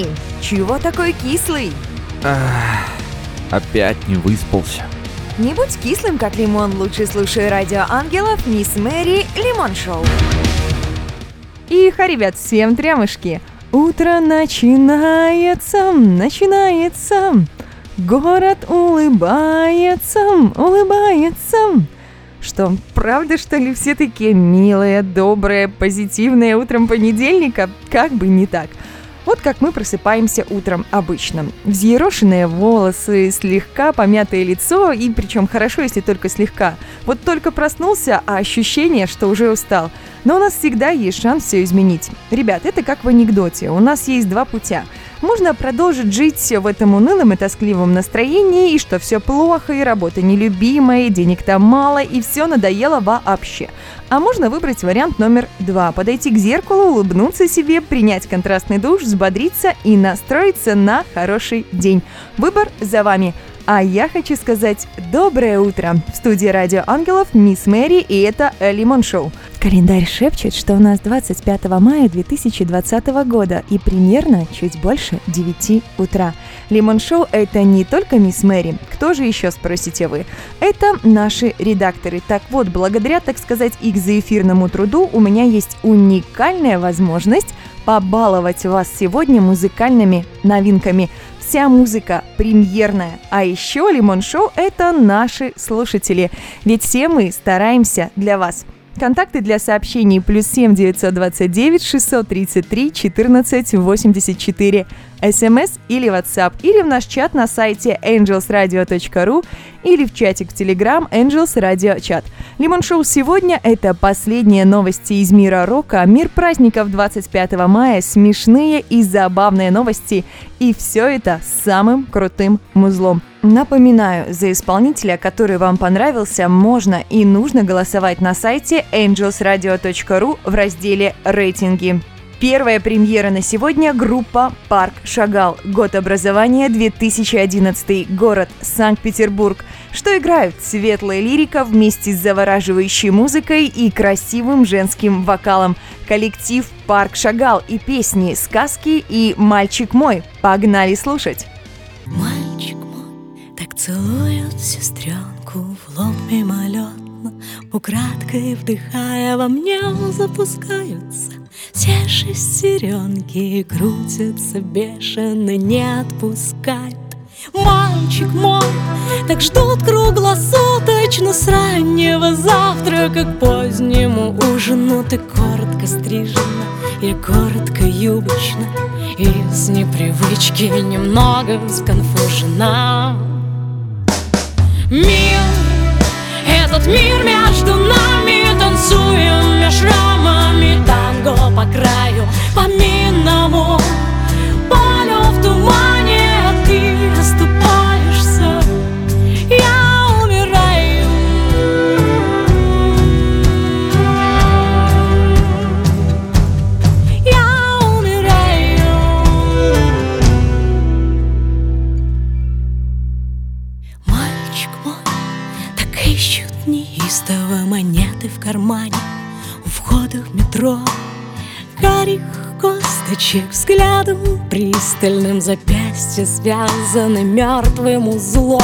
Эй, чего такой кислый? Ах, опять не выспался. Не будь кислым, как лимон, лучше слушай радио ангелов Мисс Мэри Лимон Шоу. Иха, ребят, всем трямышки! Утро начинается, начинается. Город улыбается, улыбается. Что, правда, что ли, все такие милые, добрые, позитивные утром понедельника? Как бы не так. Вот как мы просыпаемся утром обычно. Взъерошенные волосы, слегка помятое лицо, и причем хорошо, если только слегка. Вот только проснулся, а ощущение, что уже устал. Но у нас всегда есть шанс все изменить. Ребят, это как в анекдоте. У нас есть два путя – можно продолжить жить в этом унылом и тоскливом настроении, и что все плохо, и работа нелюбимая, и денег там мало, и все надоело вообще. А можно выбрать вариант номер два. Подойти к зеркалу, улыбнуться себе, принять контрастный душ, взбодриться и настроиться на хороший день. Выбор за вами. А я хочу сказать доброе утро. В студии Радио Ангелов Мисс Мэри и это Лимон Шоу. Календарь шепчет, что у нас 25 мая 2020 года и примерно чуть больше 9 утра. Лимон Шоу – это не только Мисс Мэри. Кто же еще, спросите вы? Это наши редакторы. Так вот, благодаря, так сказать, их заэфирному труду у меня есть уникальная возможность побаловать вас сегодня музыкальными новинками. Вся музыка премьерная. А еще Лимон Шоу – это наши слушатели. Ведь все мы стараемся для вас – Контакты для сообщений плюс 7 929 633 14 84. СМС или WhatsApp, или в наш чат на сайте angelsradio.ru, или в чатик в Telegram Angels Radio Chat. Лимон Шоу сегодня – это последние новости из мира рока, мир праздников 25 мая, смешные и забавные новости. И все это с самым крутым музлом. Напоминаю, за исполнителя, который вам понравился, можно и нужно голосовать на сайте angelsradio.ru в разделе «Рейтинги». Первая премьера на сегодня – группа «Парк Шагал». Год образования 2011. Город Санкт-Петербург. Что играют? Светлая лирика вместе с завораживающей музыкой и красивым женским вокалом. Коллектив «Парк Шагал» и песни «Сказки» и «Мальчик мой». Погнали слушать! Мальчик мой так целует сестренку в лоб мимолетно, Украдкой вдыхая во мне запускаются все шестеренки крутятся бешено, не отпускают. Мальчик мой, так ждут круглосуточно С раннего завтрака к позднему ужину. Ты коротко стрижена, я коротко юбочна И с непривычки немного сконфужена. Мир, этот мир между нами Танцуем меж рамами танго по краю По минному метро Карих косточек взглядом Пристальным запястье связаны мертвым узлом.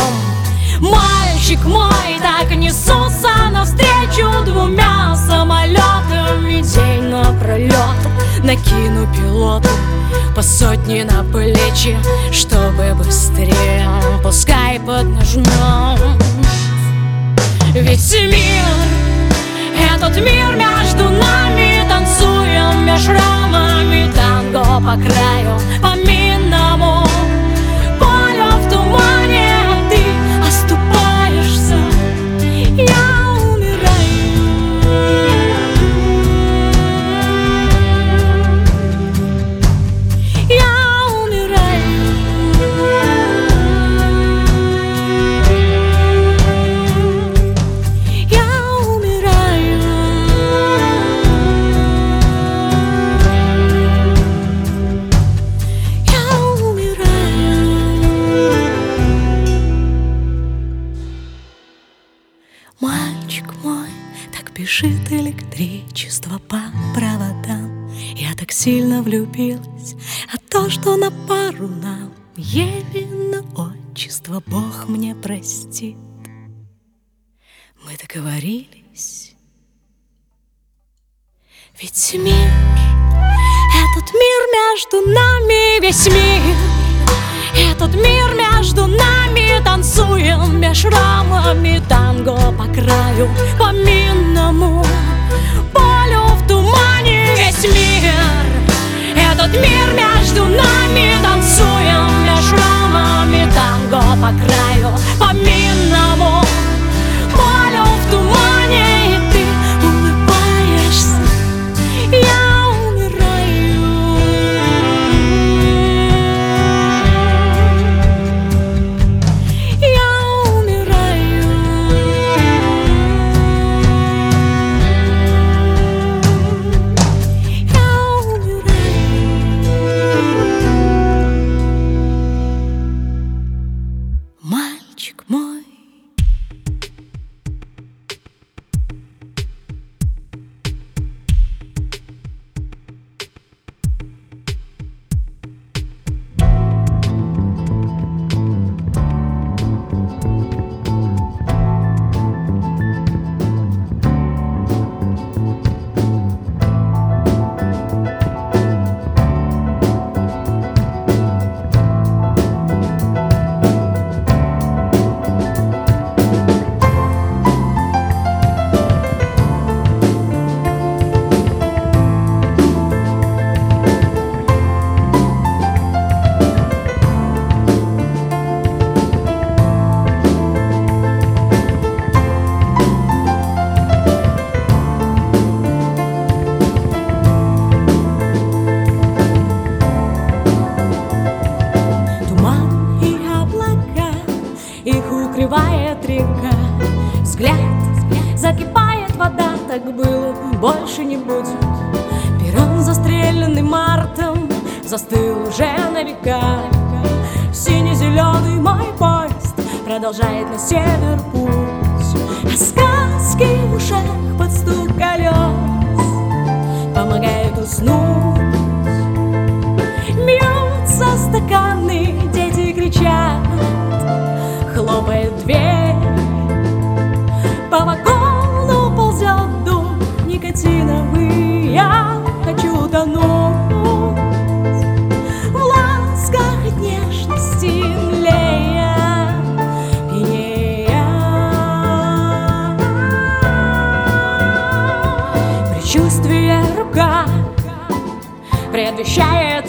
Мальчик мой так несутся навстречу двумя самолетами. День напролет накину пилоту по сотне на плечи, чтобы быстрее Пускай поднажмем ведь мир, этот мир между нами Танцуем меж рамами танго по краю По минному на пару нам еле на отчество Бог мне простит. Мы договорились, ведь мир, этот мир между нами, весь мир, этот мир между нами танцуем меж рамами танго по краю, по минному полю в тумане весь мир. Этот мир между нами танцуем меж рамами танго по краю, по минному полю в тумане, и ты улыбаешься. Я продолжает на север путь. А сказки в ушах под стук колес Помогают уснуть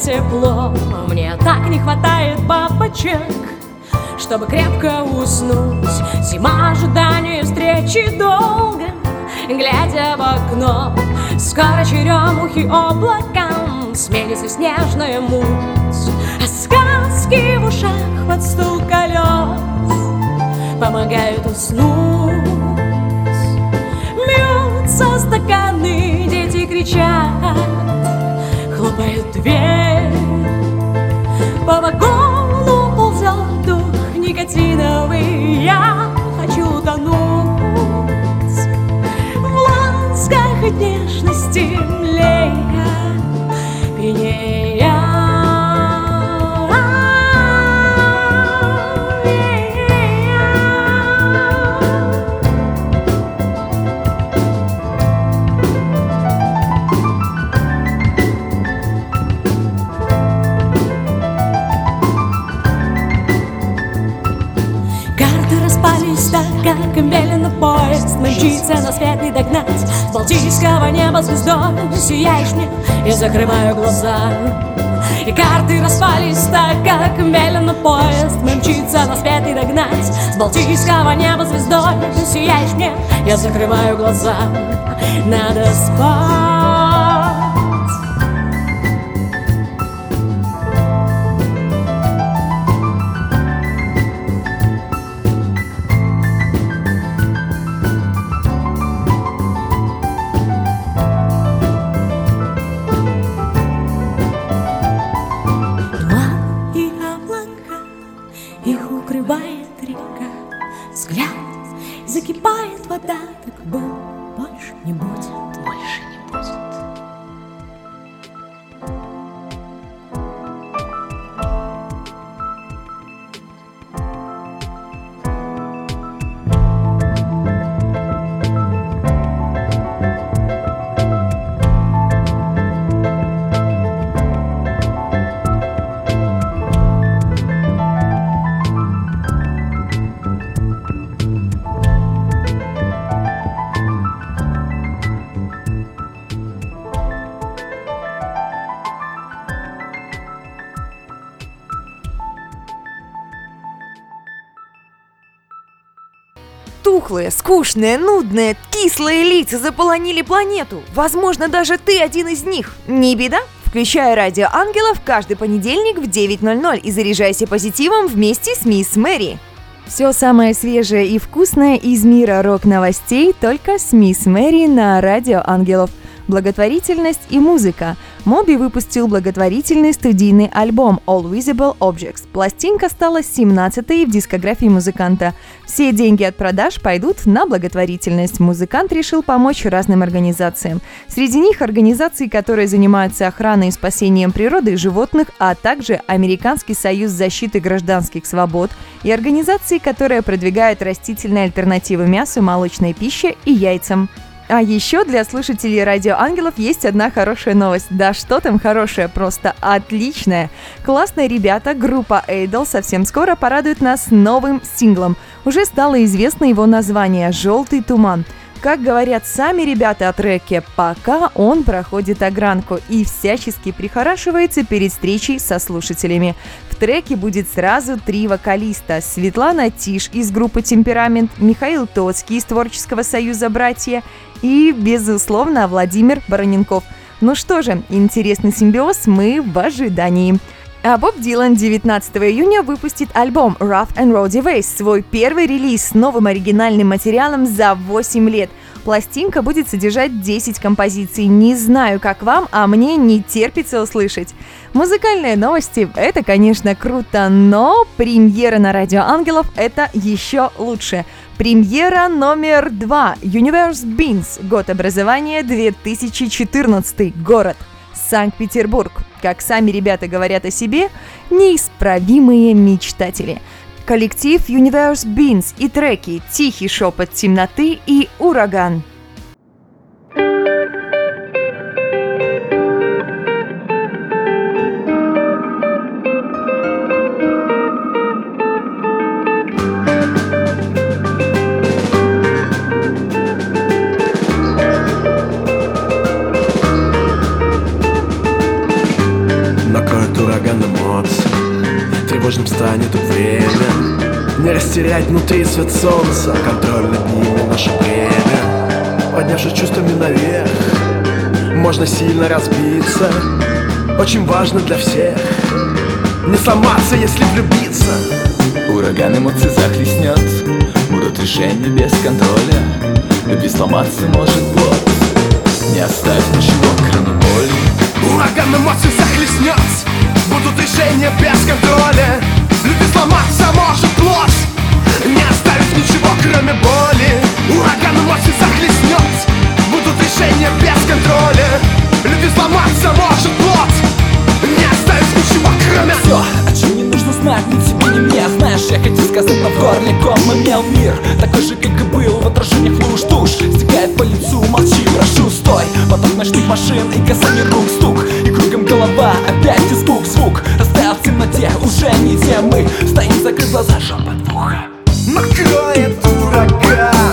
тепло. Мне так не хватает бабочек Чтобы крепко уснуть. Зима ожидания встречи долго Глядя в окно. Скоро черемухи облакам Сменится снежная муть. А сказки в ушах под стук колес Помогают уснуть. Бьются стаканы, дети кричат Хлопает дверь По вагону ползет дух никотиновый Я хочу тонуть В ласках нежности млея Пьянея Мчится на свет не догнать С Балтийского неба звездой Сияешь мне, я закрываю глаза И карты распались так, как медленно поезд. Мчится на свет не догнать С Балтийского неба звездой Сияешь мне, я закрываю глаза Надо спать тухлые, скучные, нудные, кислые лица заполонили планету. Возможно, даже ты один из них. Не беда? Включай радио ангелов каждый понедельник в 9.00 и заряжайся позитивом вместе с мисс Мэри. Все самое свежее и вкусное из мира рок-новостей только с мисс Мэри на Радио Ангелов – благотворительность и музыка. Моби выпустил благотворительный студийный альбом All Visible Objects. Пластинка стала 17-й в дискографии музыканта. Все деньги от продаж пойдут на благотворительность. Музыкант решил помочь разным организациям. Среди них организации, которые занимаются охраной и спасением природы и животных, а также Американский союз защиты гражданских свобод и организации, которые продвигают растительные альтернативы мясу, молочной пище и яйцам. А еще для слушателей Радио Ангелов есть одна хорошая новость. Да что там хорошая, просто отличная. Классные ребята, группа Эйдол совсем скоро порадует нас новым синглом. Уже стало известно его название «Желтый туман». Как говорят сами ребята о треке, пока он проходит огранку и всячески прихорашивается перед встречей со слушателями. В треке будет сразу три вокалиста. Светлана Тиш из группы «Темперамент», Михаил Тоцкий из Творческого союза «Братья» и, безусловно, Владимир Бароненков. Ну что же, интересный симбиоз мы в ожидании. А Боб Дилан 19 июня выпустит альбом Rough and Rowdy Ways, свой первый релиз с новым оригинальным материалом за 8 лет. Пластинка будет содержать 10 композиций. Не знаю, как вам, а мне не терпится услышать. Музыкальные новости — это, конечно, круто, но премьера на Радио Ангелов — это еще лучше. Премьера номер два. Universe Beans. Год образования 2014. Город. Санкт-Петербург. Как сами ребята говорят о себе, неисправимые мечтатели. Коллектив Universe Beans и треки «Тихий шепот темноты» и «Ураган». Станет время Не растерять внутри свет солнца Контроль над ними наше время. Поднявшись чувствами наверх Можно сильно разбиться. Очень важно для всех Не сломаться, если влюбиться. Ураган эмоций захлестнет Будут решения без контроля. Любви сломаться может плод Не оставь ничего, кроме боли. Ураган эмоций захлестнет Будут решения без контроля Любви сломаться может плод Не оставить ничего, кроме боли. Ураган эмоций захлестнет Будут решения без контроля. Любви сломаться может плод Не оставить ничего, кроме Все, о чем не нужно знать ни тебе, ни мне Знаешь, я хотел сказать, но в горле ком имел мир. Такой же, как и был в отражениях луж Стекает по лицу, молчи, прошу, стой. Поток ночных машин и касание рук стук. И кругом голова, опять звук, звук. В темноте, уже не те мы. Стоим, закрыв глаза, шепот в ухо Накроет ураган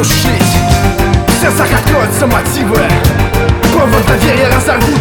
потушить. Все закроются мотивы. Повод доверия разорвут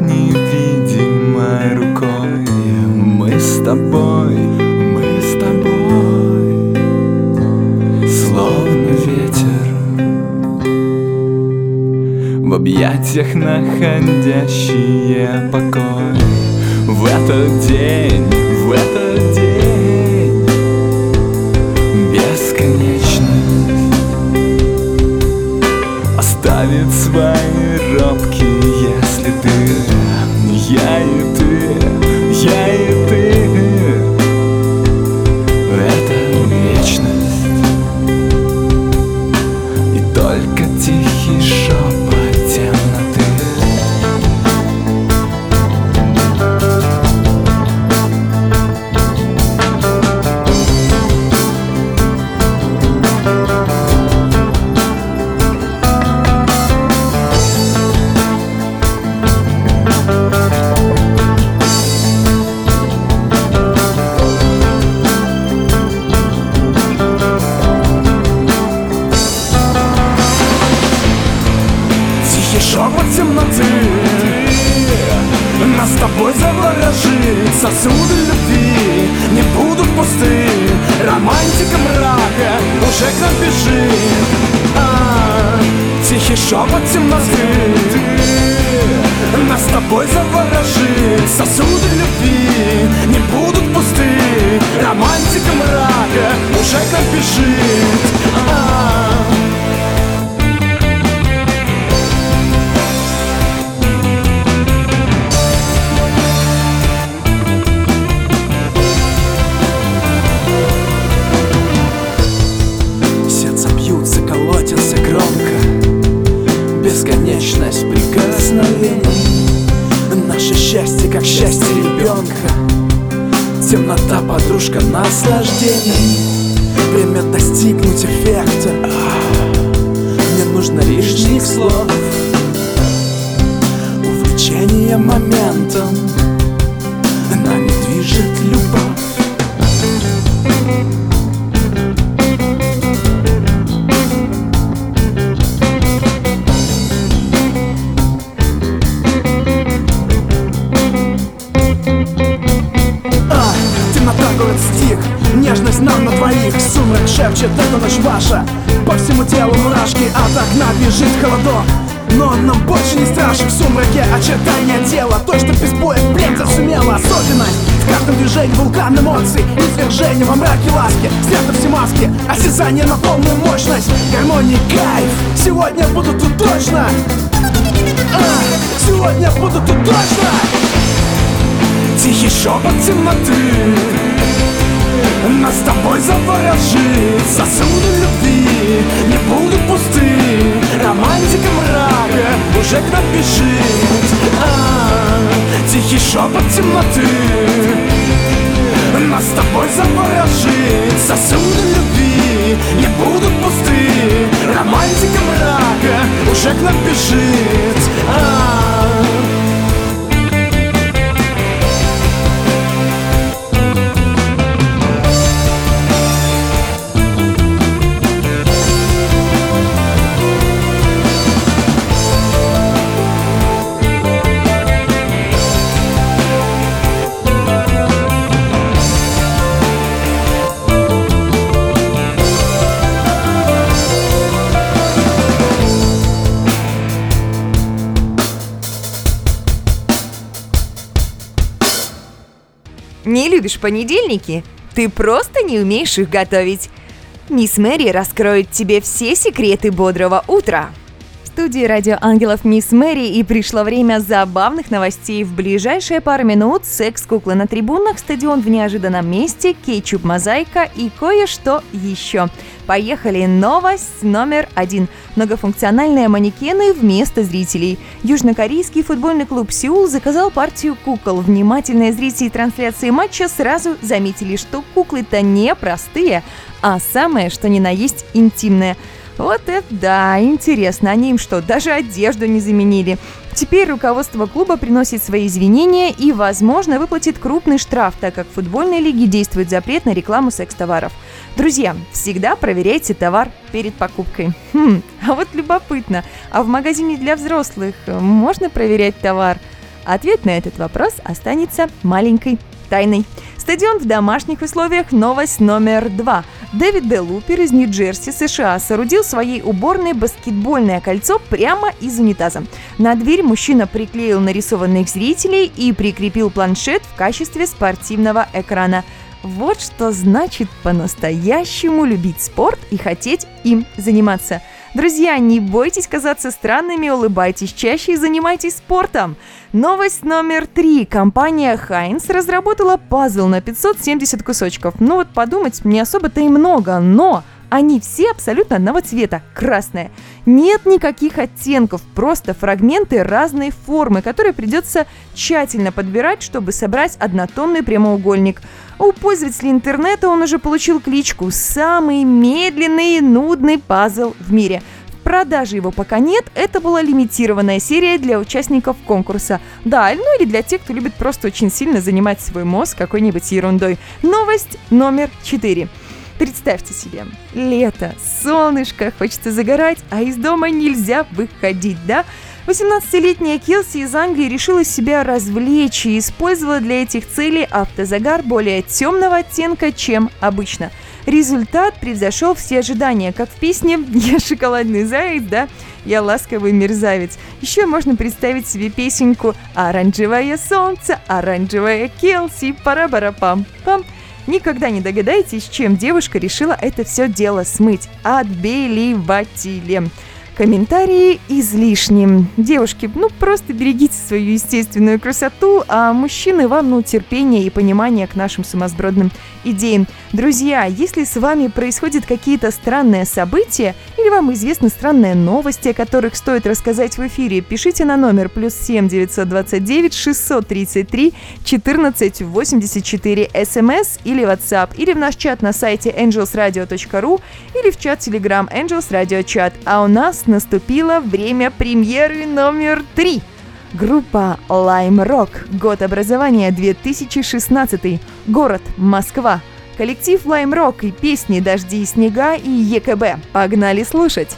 невидимой рукой. Мы с тобой, мы с тобой. Словно ветер. В объятиях находящие покой. В этот день, в этот день. Бесконечность Оставит свои робкие Я и ты, тобой заворожит Сосуды любви не будут пусты. Романтика мрака уже к нам бежит. А, Сердце Сегодня буду тут точно. Тихий шепот темноты Нас с тобой заворожит Сосуды любви. Не будут пусты Романтика мрака уже к нам бежит. А, Тихий шепот темноты. Нас с тобой заворожит. Сосуды любви. Не будут пусты Романтика мрака уже к нам бежит. Не любишь понедельники? Ты просто не умеешь их готовить. Мисс Мэри раскроет тебе все секреты бодрого утра. Студии радио Ангелов Мисс Мэри и пришло время забавных новостей. В ближайшие пару минут секс-куклы на трибунах, стадион в неожиданном месте, кетчуп-мозаика и кое-что еще. Поехали! Новость номер один. Многофункциональные манекены вместо зрителей. Южнокорейский футбольный клуб «Сеул» заказал партию кукол. Внимательные зрители трансляции матча сразу заметили, что куклы-то не простые, а самое, что ни на есть, интимное. Вот это да, интересно, они им что, даже одежду не заменили? Теперь руководство клуба приносит свои извинения и, возможно, выплатит крупный штраф, так как в футбольной лиге действует запрет на рекламу секс-товаров. Друзья, всегда проверяйте товар перед покупкой. Хм, а вот любопытно, а в магазине для взрослых можно проверять товар? Ответ на этот вопрос останется маленькой тайной. Стадион в домашних условиях – новость номер два. Дэвид Де Лупер из Нью-Джерси, США, соорудил своей уборной баскетбольное кольцо прямо из унитаза. На дверь мужчина приклеил нарисованных зрителей и прикрепил планшет в качестве спортивного экрана. Вот что значит по-настоящему любить спорт и хотеть им заниматься. Друзья, не бойтесь казаться странными, улыбайтесь чаще и занимайтесь спортом. Новость номер три. Компания Heinz разработала пазл на 570 кусочков. Ну вот подумать, не особо-то и много, но они все абсолютно одного цвета, красное. Нет никаких оттенков, просто фрагменты разной формы, которые придется тщательно подбирать, чтобы собрать однотонный прямоугольник. У пользователей интернета он уже получил кличку «Самый медленный и нудный пазл в мире». В продаже его пока нет, это была лимитированная серия для участников конкурса. Да, ну или для тех, кто любит просто очень сильно занимать свой мозг какой-нибудь ерундой. Новость номер четыре. Представьте себе, лето, солнышко, хочется загорать, а из дома нельзя выходить, да? 18-летняя Келси из Англии решила себя развлечь и использовала для этих целей автозагар более темного оттенка, чем обычно. Результат превзошел все ожидания, как в песне «Я шоколадный заяц», да? «Я ласковый мерзавец». Еще можно представить себе песенку «Оранжевое солнце, оранжевая Келси, пара-бара-пам-пам». -пам. Никогда не догадаетесь, чем девушка решила это все дело смыть. Отбеливателем. Комментарии излишним. Девушки, ну просто берегите свою естественную красоту, а мужчины вам, ну, терпение и понимание к нашим сумасбродным идеям. Друзья, если с вами происходят какие-то странные события, или вам известны странные новости, о которых стоит рассказать в эфире, пишите на номер плюс 7 929 633 14 84 смс или WhatsApp, или в наш чат на сайте angelsradio.ru, или в чат Telegram Angels Radio Chat. А у нас наступило время премьеры номер три. Группа Lime Rock. Год образования 2016. Город Москва. Коллектив Lime Rock и песни «Дожди и снега» и ЕКБ. Погнали слушать!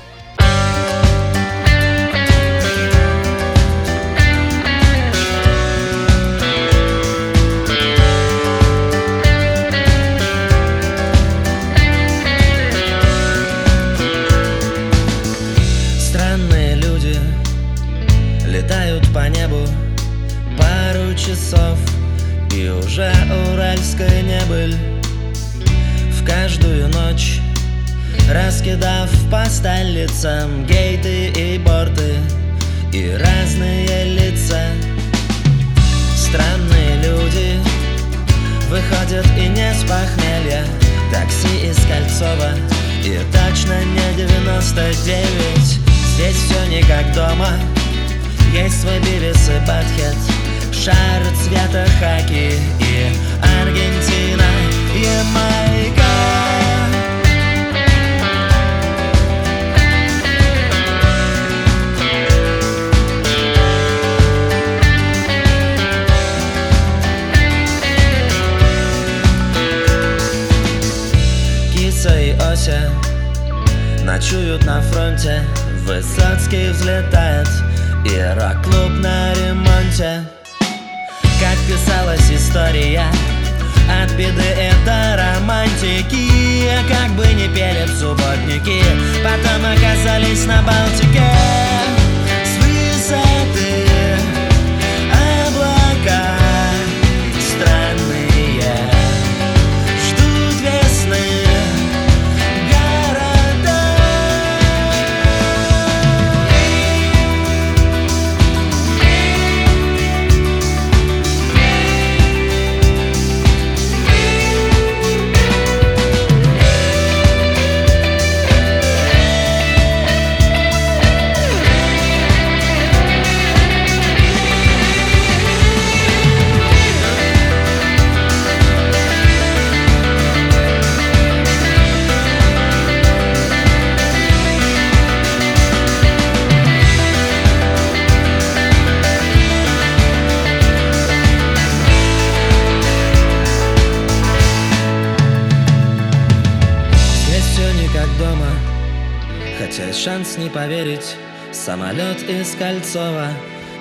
Кольцова.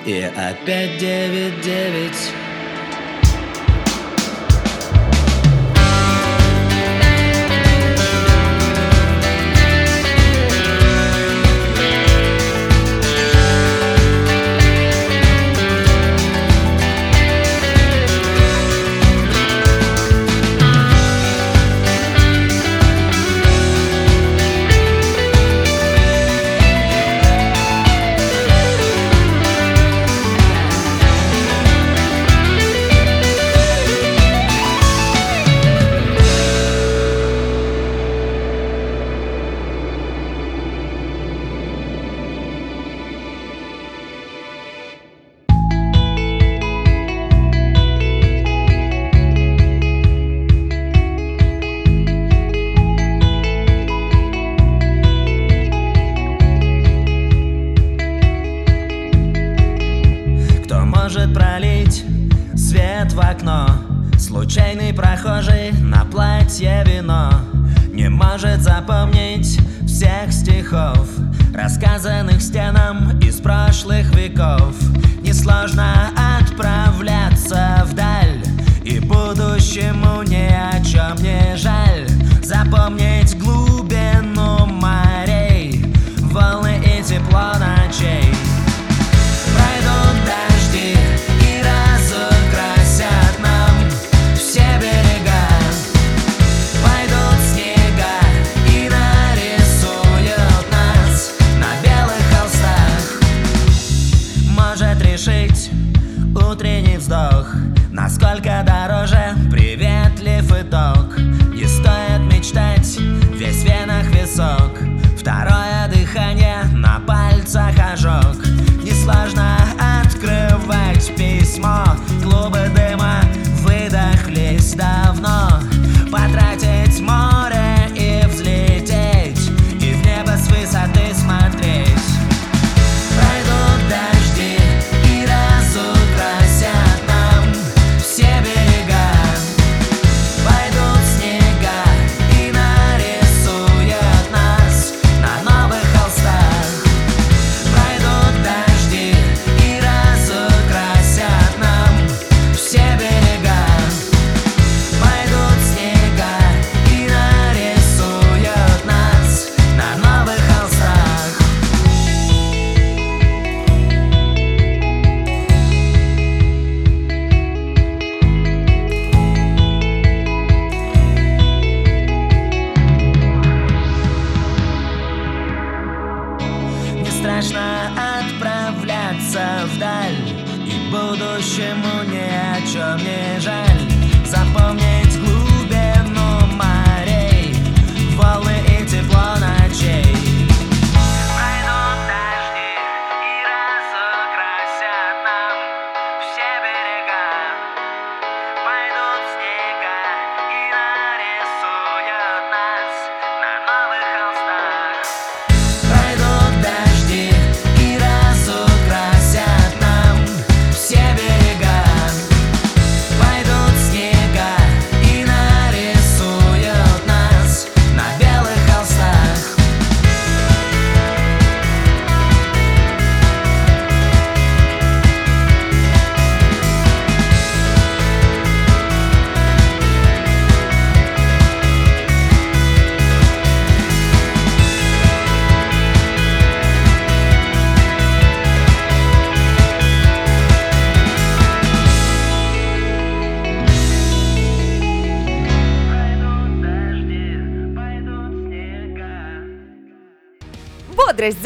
И опять девять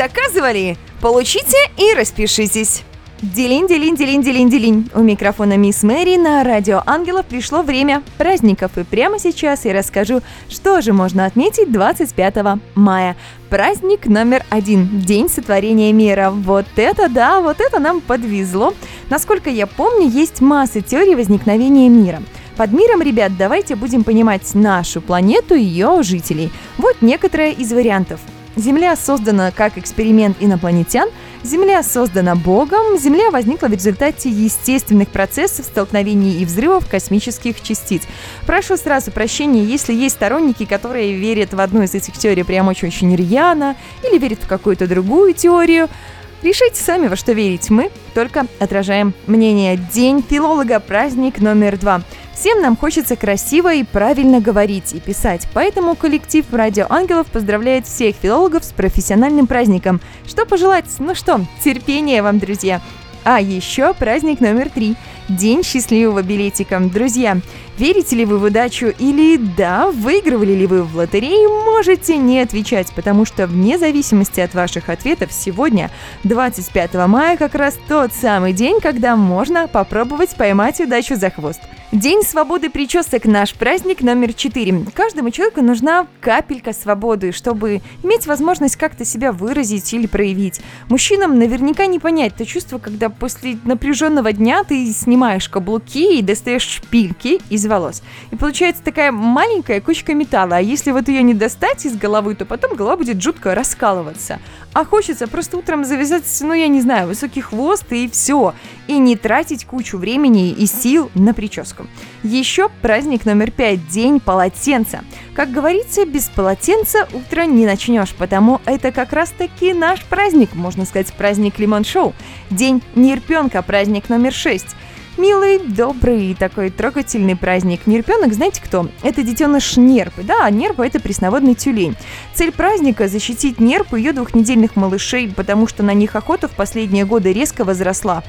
заказывали? Получите и распишитесь. Делин, делин, делин, делин, делин. У микрофона Мисс Мэри на Радио Ангелов пришло время праздников. И прямо сейчас я расскажу, что же можно отметить 25 мая. Праздник номер один – День сотворения мира. Вот это да, вот это нам подвезло. Насколько я помню, есть масса теорий возникновения мира. Под миром, ребят, давайте будем понимать нашу планету и ее жителей. Вот некоторые из вариантов. Земля создана как эксперимент инопланетян, Земля создана Богом, Земля возникла в результате естественных процессов столкновений и взрывов космических частиц. Прошу сразу прощения, если есть сторонники, которые верят в одну из этих теорий прям очень-очень рьяно или верят в какую-то другую теорию. Решите сами, во что верить. Мы только отражаем мнение. День филолога, праздник номер два. Всем нам хочется красиво и правильно говорить и писать, поэтому коллектив «Радио Ангелов» поздравляет всех филологов с профессиональным праздником. Что пожелать? Ну что, терпения вам, друзья! А еще праздник номер три – День счастливого билетика. Друзья, верите ли вы в удачу или да, выигрывали ли вы в лотерею, можете не отвечать, потому что вне зависимости от ваших ответов сегодня, 25 мая, как раз тот самый день, когда можно попробовать поймать удачу за хвост. День свободы причесок – наш праздник номер четыре. Каждому человеку нужна капелька свободы, чтобы иметь возможность как-то себя выразить или проявить. Мужчинам наверняка не понять то чувство, когда после напряженного дня ты снимаешь каблуки и достаешь шпильки из волос. И получается такая маленькая кучка металла, а если вот ее не достать из головы, то потом голова будет жутко раскалываться. А хочется просто утром завязать, ну я не знаю, высокий хвост и все. И не тратить кучу времени и сил на прическу. Еще праздник номер пять – День полотенца. Как говорится, без полотенца утро не начнешь, потому это как раз-таки наш праздник, можно сказать, праздник лимон-шоу. День нерпенка, праздник номер шесть. Милый, добрый такой трогательный праздник. Нерпенок, знаете кто? Это детеныш нерпы. Да, нерпа – это пресноводный тюлень. Цель праздника – защитить нерпу и ее двухнедельных малышей, потому что на них охота в последние годы резко возросла.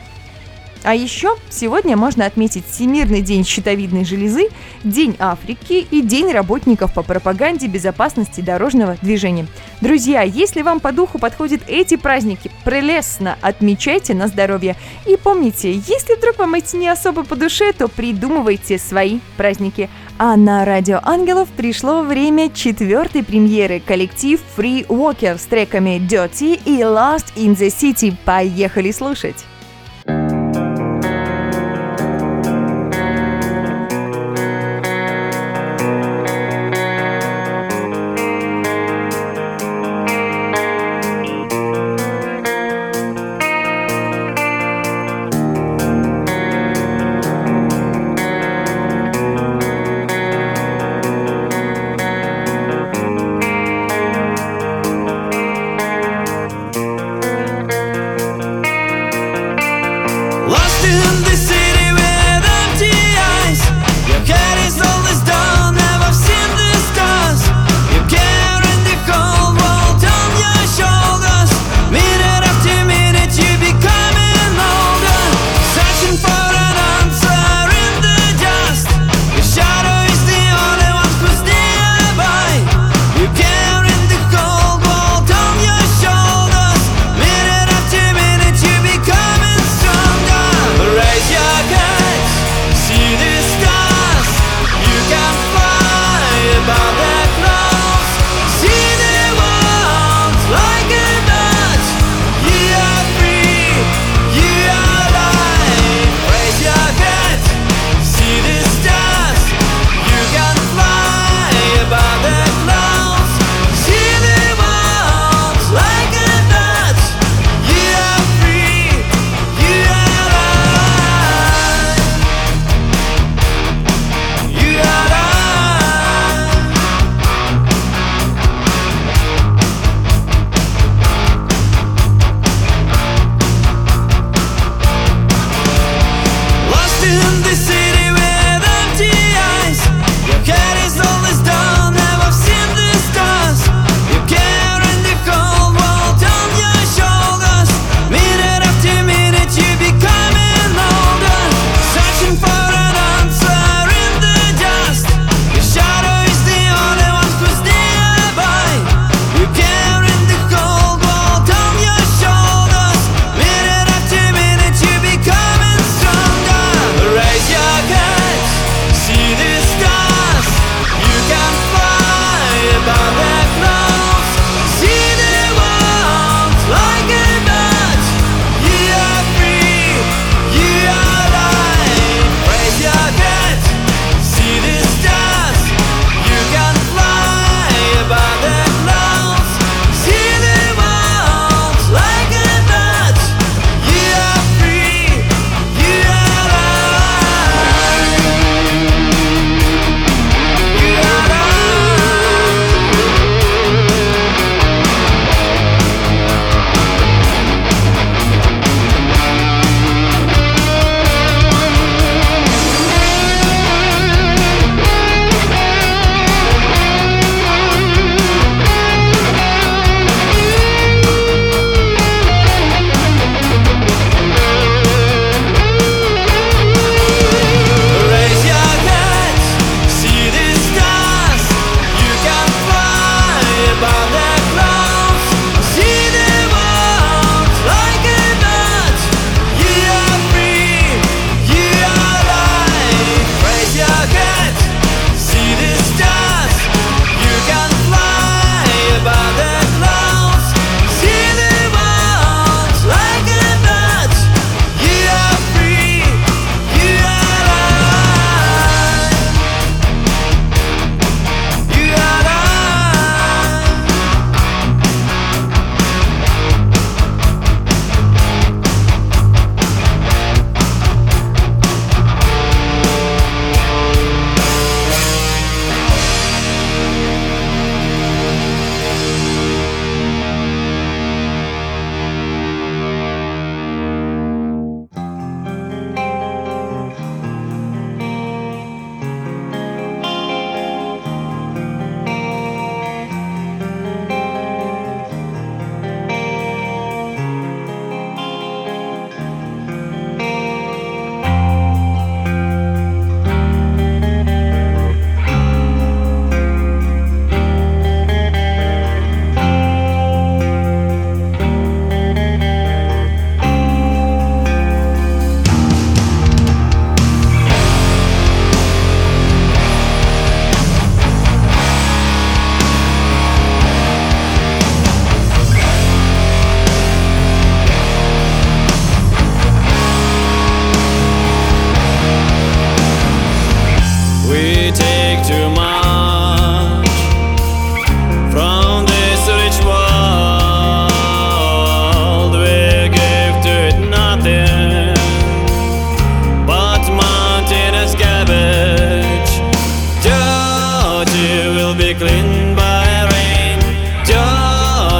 А еще сегодня можно отметить Всемирный день щитовидной железы, День Африки и День работников по пропаганде безопасности дорожного движения. Друзья, если вам по духу подходят эти праздники, прелестно отмечайте на здоровье. И помните, если вдруг вам эти не особо по душе, то придумывайте свои праздники. А на Радио Ангелов пришло время четвертой премьеры коллектив Free Walker с треками Dirty и Lost in the City. Поехали слушать!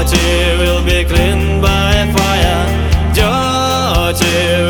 Dirty will be cleaned by fire. Dirty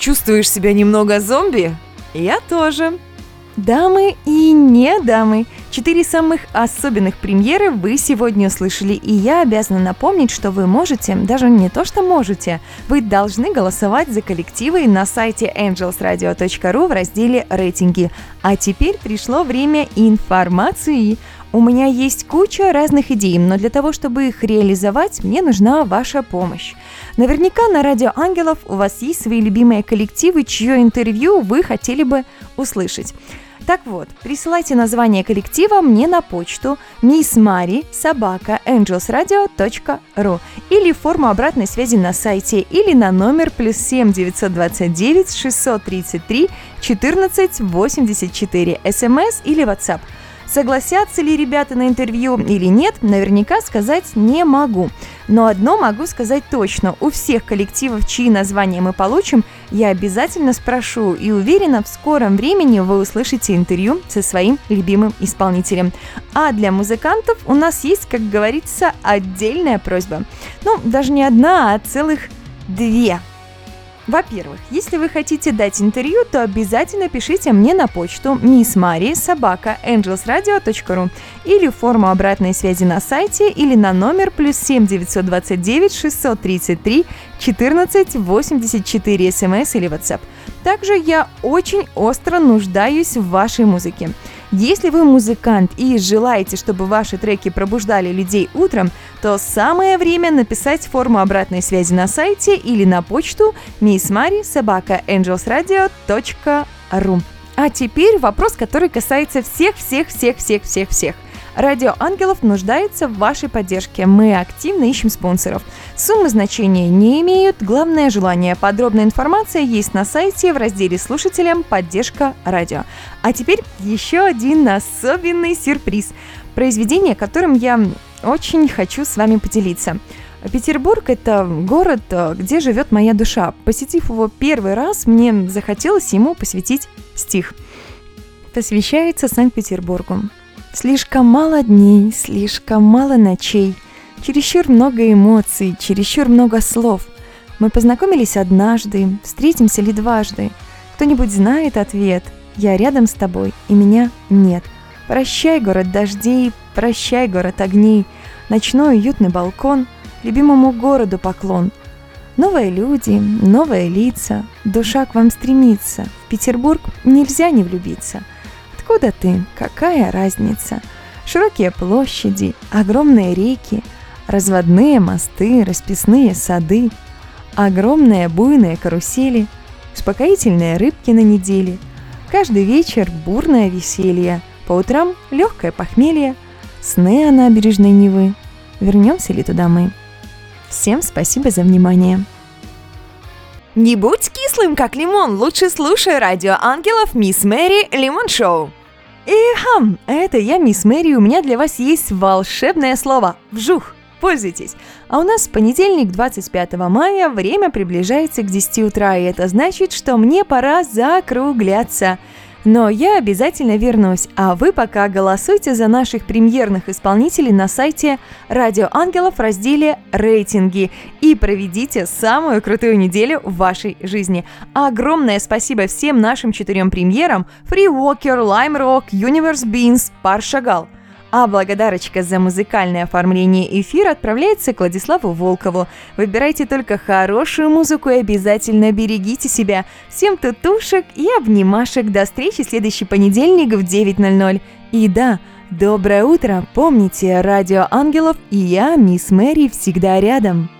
Чувствуешь себя немного зомби? Я тоже. Дамы и не дамы, четыре самых особенных премьеры вы сегодня услышали, и я обязана напомнить, что вы можете, даже не то что можете, вы должны голосовать за коллективы на сайте angelsradio.ru в разделе «Рейтинги». А теперь пришло время информации. У меня есть куча разных идей, но для того, чтобы их реализовать, мне нужна ваша помощь. Наверняка на Радио Ангелов у вас есть свои любимые коллективы, чье интервью вы хотели бы услышать. Так вот, присылайте название коллектива мне на почту missmari или форму обратной связи на сайте или на номер плюс 7 929 633 14 84 смс или WhatsApp. Согласятся ли ребята на интервью или нет, наверняка сказать не могу. Но одно могу сказать точно. У всех коллективов, чьи названия мы получим, я обязательно спрошу и уверена, в скором времени вы услышите интервью со своим любимым исполнителем. А для музыкантов у нас есть, как говорится, отдельная просьба. Ну, даже не одна, а целых две. Во-первых, если вы хотите дать интервью, то обязательно пишите мне на почту missmari собака angelsradio.ru или форму обратной связи на сайте или на номер плюс 7 929 633 14 84 смс или WhatsApp. Также я очень остро нуждаюсь в вашей музыке. Если вы музыкант и желаете, чтобы ваши треки пробуждали людей утром, то самое время написать форму обратной связи на сайте или на почту missmari собака angelsradio.ru. А теперь вопрос, который касается всех-всех-всех-всех-всех-всех. Радио Ангелов нуждается в вашей поддержке. Мы активно ищем спонсоров. Суммы значения не имеют, главное желание. Подробная информация есть на сайте в разделе «Слушателям. Поддержка радио». А теперь еще один особенный сюрприз. Произведение, которым я очень хочу с вами поделиться. Петербург – это город, э, где живет моя душа. Посетив его первый раз, мне захотелось ему посвятить стих. Посвящается Санкт-Петербургу. Слишком мало дней, слишком мало ночей, чересчур много эмоций, чересчур много слов. Мы познакомились однажды, встретимся ли дважды. Кто-нибудь знает ответ? Я рядом с тобой, и меня нет. Прощай, город дождей, прощай, город огней, ночной уютный балкон, любимому городу поклон. Новые люди, новые лица, душа к вам стремится. В Петербург нельзя не влюбиться – Откуда ты? Какая разница? Широкие площади, огромные реки, разводные мосты, расписные сады, огромные буйные карусели, успокоительные рыбки на неделе. Каждый вечер бурное веселье, по утрам легкое похмелье, сны о набережной Невы. Вернемся ли туда мы? Всем спасибо за внимание. Не будь кислым, как лимон, лучше слушай радио ангелов Мисс Мэри Лимон Шоу. И хам, это я, мисс Мэри, у меня для вас есть волшебное слово «вжух». Пользуйтесь. А у нас понедельник, 25 мая, время приближается к 10 утра, и это значит, что мне пора закругляться. Но я обязательно вернусь, а вы пока голосуйте за наших премьерных исполнителей на сайте Радио Ангелов в разделе «Рейтинги» и проведите самую крутую неделю в вашей жизни. Огромное спасибо всем нашим четырем премьерам. Free Walker, Lime Rock, Universe Beans, Пар Шагал – а благодарочка за музыкальное оформление эфира отправляется к Владиславу Волкову. Выбирайте только хорошую музыку и обязательно берегите себя. Всем тутушек и обнимашек. До встречи в следующий понедельник в 9.00. И да, доброе утро. Помните, Радио Ангелов и я, мисс Мэри, всегда рядом.